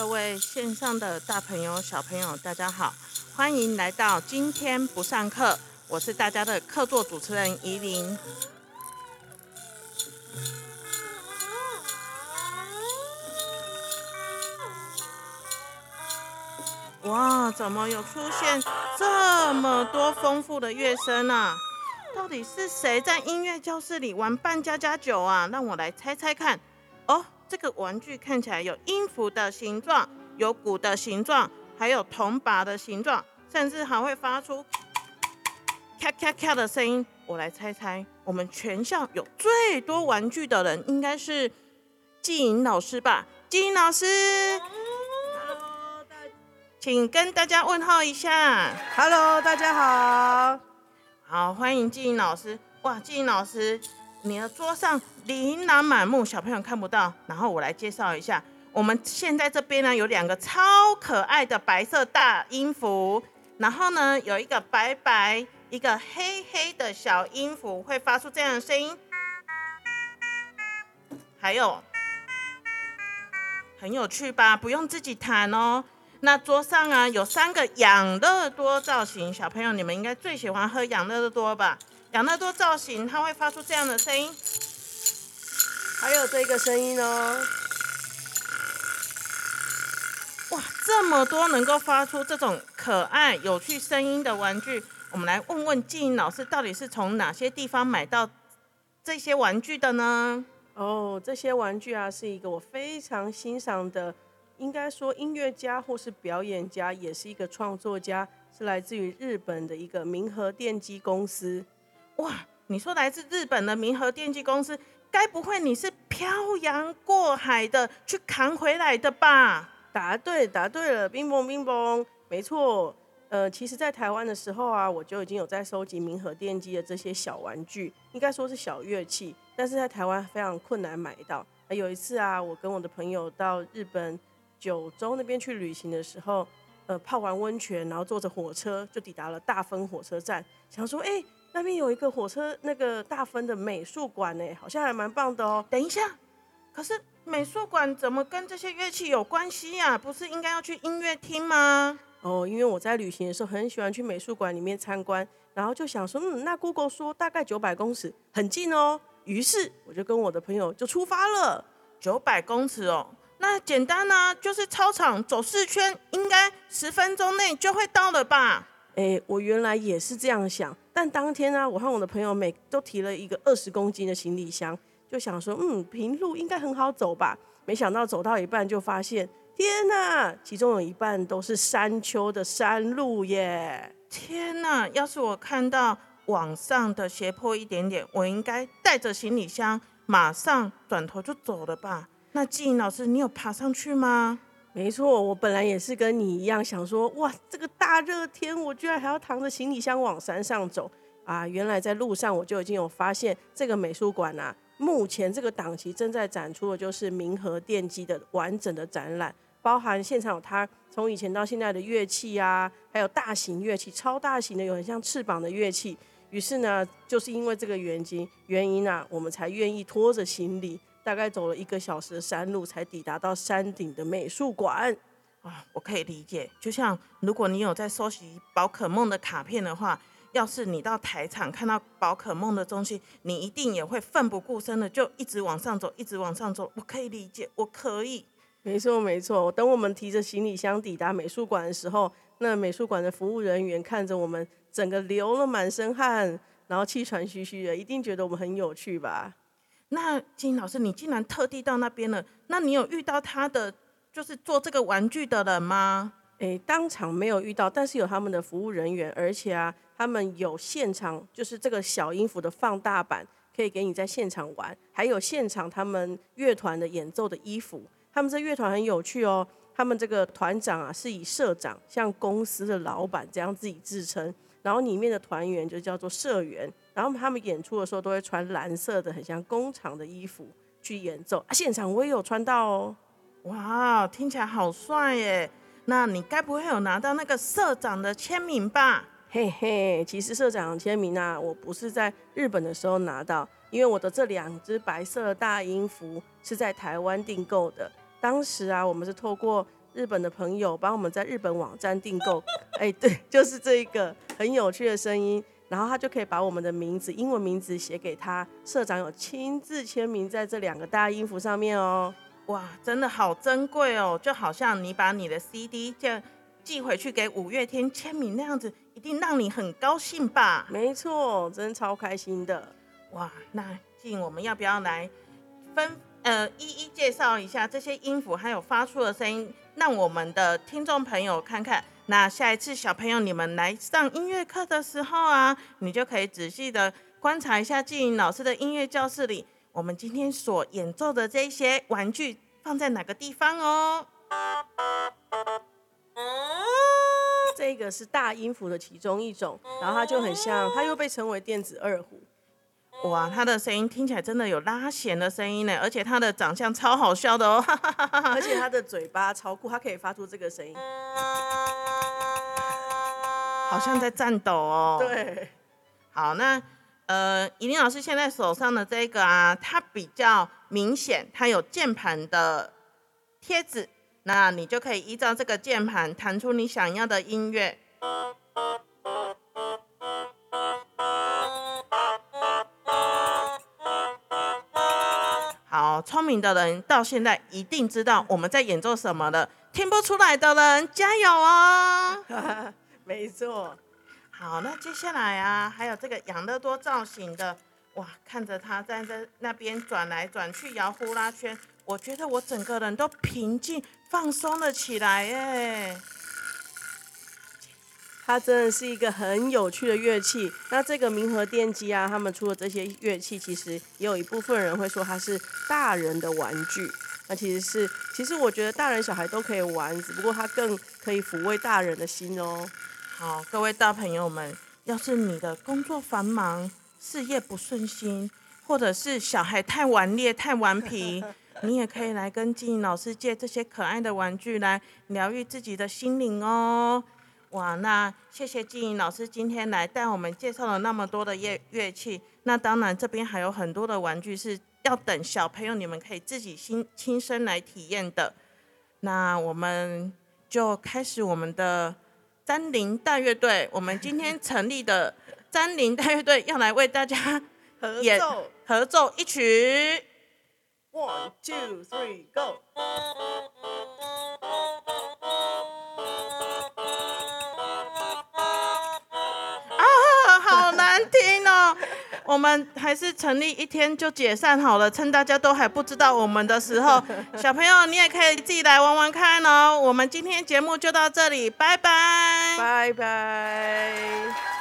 各位线上的大朋友、小朋友，大家好，欢迎来到今天不上课。我是大家的客座主持人怡琳。哇，怎么有出现这么多丰富的乐声啊？到底是谁在音乐教室里玩扮家家酒啊？让我来猜猜看。哦，这个玩具看起来有音符的形状，有鼓的形状，还有铜把的形状，甚至还会发出咔咔咔的声音。我来猜猜，我们全校有最多玩具的人应该是季颖老师吧？季颖老师。请跟大家问候一下，Hello，大家好，好，欢迎季颖老师。哇，季颖老师，你的桌上琳琅满目，小朋友看不到。然后我来介绍一下，我们现在这边呢有两个超可爱的白色大音符，然后呢有一个白白、一个黑黑的小音符，会发出这样的声音，还有很有趣吧？不用自己弹哦。那桌上啊有三个养乐多造型，小朋友你们应该最喜欢喝养乐多吧？养乐多造型它会发出这样的声音，还有这个声音哦。哇，这么多能够发出这种可爱有趣声音的玩具，我们来问问静老师，到底是从哪些地方买到这些玩具的呢？哦，这些玩具啊是一个我非常欣赏的。应该说，音乐家或是表演家，也是一个创作家，是来自于日本的一个明和电机公司。哇，你说来自日本的明和电机公司，该不会你是漂洋过海的去扛回来的吧？答对，答对了，冰崩冰崩，没错。呃，其实，在台湾的时候啊，我就已经有在收集明和电机的这些小玩具，应该说是小乐器，但是在台湾非常困难买到。有一次啊，我跟我的朋友到日本。九州那边去旅行的时候，呃，泡完温泉，然后坐着火车就抵达了大分火车站，想说，哎，那边有一个火车那个大分的美术馆，呢，好像还蛮棒的哦。等一下，可是美术馆怎么跟这些乐器有关系呀？不是应该要去音乐厅吗？哦，因为我在旅行的时候很喜欢去美术馆里面参观，然后就想说，嗯，那 Google 说大概九百公尺，很近哦。于是我就跟我的朋友就出发了，九百公尺哦。那简单呢，就是操场走四圈，应该十分钟内就会到了吧？哎，我原来也是这样想，但当天呢，我和我的朋友每都提了一个二十公斤的行李箱，就想说，嗯，平路应该很好走吧？没想到走到一半就发现，天哪，其中有一半都是山丘的山路耶！天哪，要是我看到往上的斜坡一点点，我应该带着行李箱马上转头就走了吧？那季老师，你有爬上去吗？没错，我本来也是跟你一样想说，哇，这个大热天，我居然还要扛着行李箱往山上走啊！原来在路上我就已经有发现，这个美术馆啊，目前这个档期正在展出的就是明和电机的完整的展览，包含现场有它从以前到现在的乐器啊，还有大型乐器，超大型的，有很像翅膀的乐器。于是呢，就是因为这个原因原因啊，我们才愿意拖着行李。大概走了一个小时的山路，才抵达到山顶的美术馆。啊，我可以理解。就像如果你有在收集宝可梦的卡片的话，要是你到台场看到宝可梦的东西，你一定也会奋不顾身的就一直往上走，一直往上走。我可以理解，我可以。没错，没错。等我们提着行李箱抵达美术馆的时候，那美术馆的服务人员看着我们，整个流了满身汗，然后气喘吁吁的，一定觉得我们很有趣吧。那金老师，你竟然特地到那边了？那你有遇到他的就是做这个玩具的人吗？诶，当场没有遇到，但是有他们的服务人员，而且啊，他们有现场就是这个小音符的放大版，可以给你在现场玩，还有现场他们乐团的演奏的衣服。他们这乐团很有趣哦，他们这个团长啊是以社长像公司的老板这样自己自称，然后里面的团员就叫做社员。然后他们演出的时候都会穿蓝色的，很像工厂的衣服去演奏。啊，现场我也有穿到哦。哇，听起来好帅耶！那你该不会有拿到那个社长的签名吧？嘿嘿，其实社长的签名啊，我不是在日本的时候拿到，因为我的这两只白色的大音符是在台湾订购的。当时啊，我们是透过日本的朋友帮我们在日本网站订购，哎，对，就是这一个很有趣的声音，然后他就可以把我们的名字，英文名字写给他，社长有亲自签名在这两个大音符上面哦。哇，真的好珍贵哦，就好像你把你的 CD 这寄回去给五月天签名那样子，一定让你很高兴吧？没错，真超开心的。哇，那静，我们要不要来分呃一一介绍一下这些音符还有发出的声音，让我们的听众朋友看看？那下一次小朋友你们来上音乐课的时候啊，你就可以仔细的观察一下静莹老师的音乐教室里。我们今天所演奏的这些玩具放在哪个地方哦？这个是大音符的其中一种，然后它就很像，它又被称为电子二胡。哇，它的声音听起来真的有拉弦的声音呢，而且它的长相超好笑的哦，而且它的嘴巴超酷，它可以发出这个声音，好像在颤抖哦。对，好，那。呃，尹林老师现在手上的这个啊，它比较明显，它有键盘的贴纸，那你就可以依照这个键盘弹出你想要的音乐。好，聪明的人到现在一定知道我们在演奏什么了，听不出来的人加油哦！没错。好，那接下来啊，还有这个养乐多造型的，哇，看着他在那边转来转去摇呼啦圈，我觉得我整个人都平静放松了起来耶。它真的是一个很有趣的乐器。那这个明和电机啊，他们出的这些乐器，其实也有一部分人会说它是大人的玩具。那其实是，其实我觉得大人小孩都可以玩，只不过它更可以抚慰大人的心哦。好，各位大朋友们，要是你的工作繁忙、事业不顺心，或者是小孩太顽劣、太顽皮，你也可以来跟金莹老师借这些可爱的玩具来疗愈自己的心灵哦。哇，那谢谢金莹老师今天来带我们介绍了那么多的乐乐器。那当然，这边还有很多的玩具是要等小朋友你们可以自己亲亲身来体验的。那我们就开始我们的。詹林大乐队，我们今天成立的詹林大乐队要来为大家合演合奏一曲。One two three go。啊，好难听！我们还是成立一天就解散好了，趁大家都还不知道我们的时候，小朋友你也可以自己来玩玩看哦。我们今天节目就到这里，拜拜，拜拜。